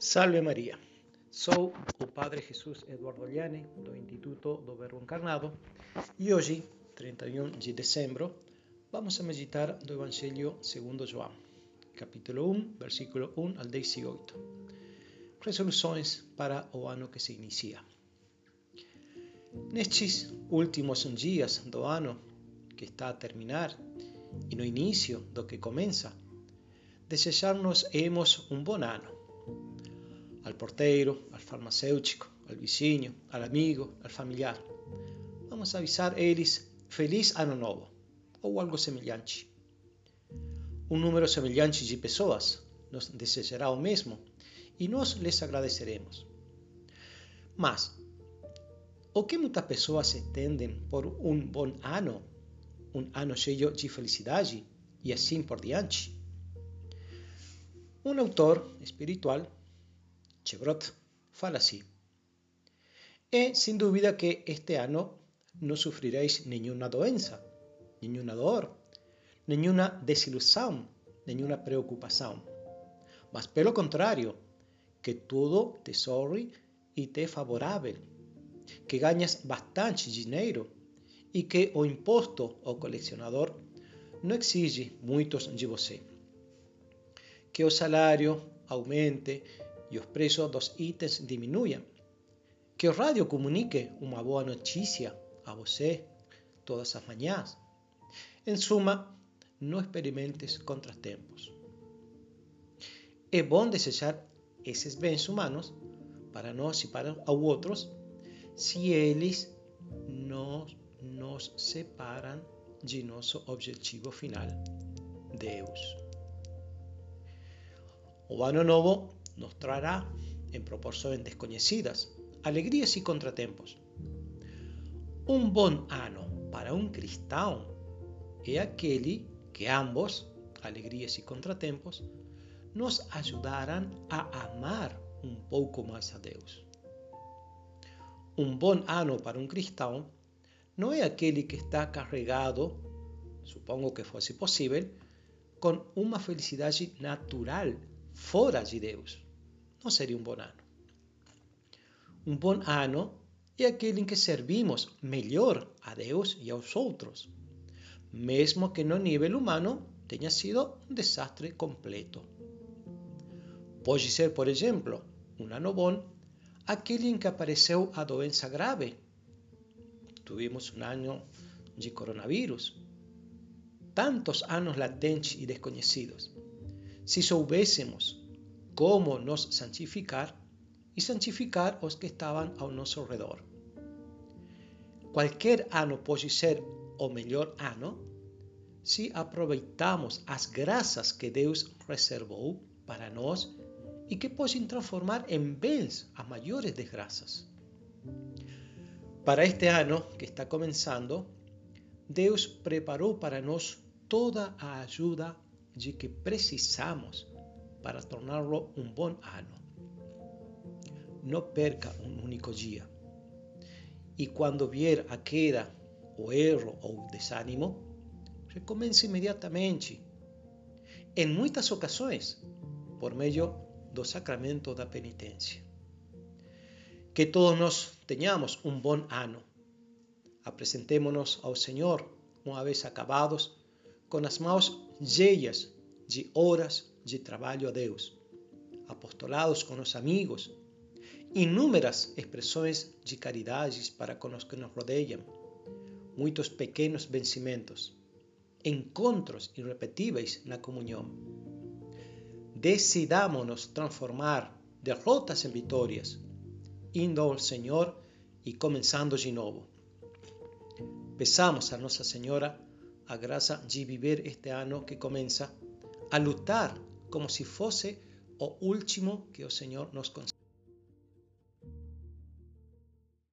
Salve Maria! Sou o Padre Jesus Eduardo Liane, do Instituto do Verbo Encarnado, e hoje, 31 de dezembro, vamos a meditar do Evangelho segundo João, capítulo 1, versículo 1 al 18. Resoluções para o ano que se inicia. Nestes últimos dias do ano que está a terminar e no início do que começa, desejar-nos hemos um bom ano al porteiro, al farmacêutico, al vizinho, al amigo, al familiar. Vamos a avisar eles Feliz Ano Novo ou algo semelhante. Um número semelhante de pessoas nos desejará o mesmo e nós lhes agradeceremos. Mas, o que muitas pessoas entendem por um bom ano, um ano cheio de felicidade e assim por diante? Um autor espiritual Chevrot fala así. É sin dúvida que este ano não sofreréis nenhuma doença, nenhuma dor, nenhuma desilusão, nenhuma preocupação. Mas pelo contrário, que tudo te sorri e te é favorável, que ganhas bastante dinheiro e que o imposto ao colecionador não exige muitos de você. Que o salário aumente e os preços dos itens diminuam. Que o rádio comunique uma boa notícia a você todas as manhãs. Em suma, não experimentes contratempos. É bom desejar esses bens humanos para nós e para outros se eles não nos separam de nosso objetivo final, Deus. O novo nos traerá, en proporciones desconocidas, alegrías y contratempos. Un buen ano para un cristão é aquele que ambos, alegrías y contratempos, nos ayudarán a amar un poco más a Deus. Un buen ano para un cristão no es aquele que está carregado, supongo que fuese posible, con una felicidad natural fora de Deus não seria um bom ano. Um bom ano é aquele em que servimos melhor a Deus e aos outros, mesmo que no nível humano tenha sido um desastre completo. Pode ser, por exemplo, um ano bom aquele em que apareceu a doença grave. Tivemos um ano de coronavírus. Tantos anos latentes e desconhecidos. Se soubéssemos cómo nos santificar y santificar os que estaban a nuestro redor. Cualquier ano puede ser o mejor ano si aproveitamos as graças que Deus reservou para nós e que podem transformar em bens as maiores desgraças. Para este ano que está começando, Deus preparou para nós toda a ajuda de que precisamos para tornarlo un buen ano. No perca un único día. Y cuando vier a queda, o erro ou desánimo, recomience inmediatamente. En muitas ocasiões, por meio do sacramento da penitência. Que todos nós tenhamos um bom ano. Apresentémonos ao Senhor, uma vez acabados, com as mãos cheias de horas de trabalho a Deus, apostolados com os amigos, inúmeras expressões de caridades para com os que nos rodeiam, muitos pequenos vencimentos, encontros irrepetíveis na comunhão. Decidamos-nos transformar derrotas em vitórias, indo ao Senhor e começando de novo. Peçamos a Nossa Senhora a graça de viver este ano que começa a lutar como si fuese o último que el Señor nos concede.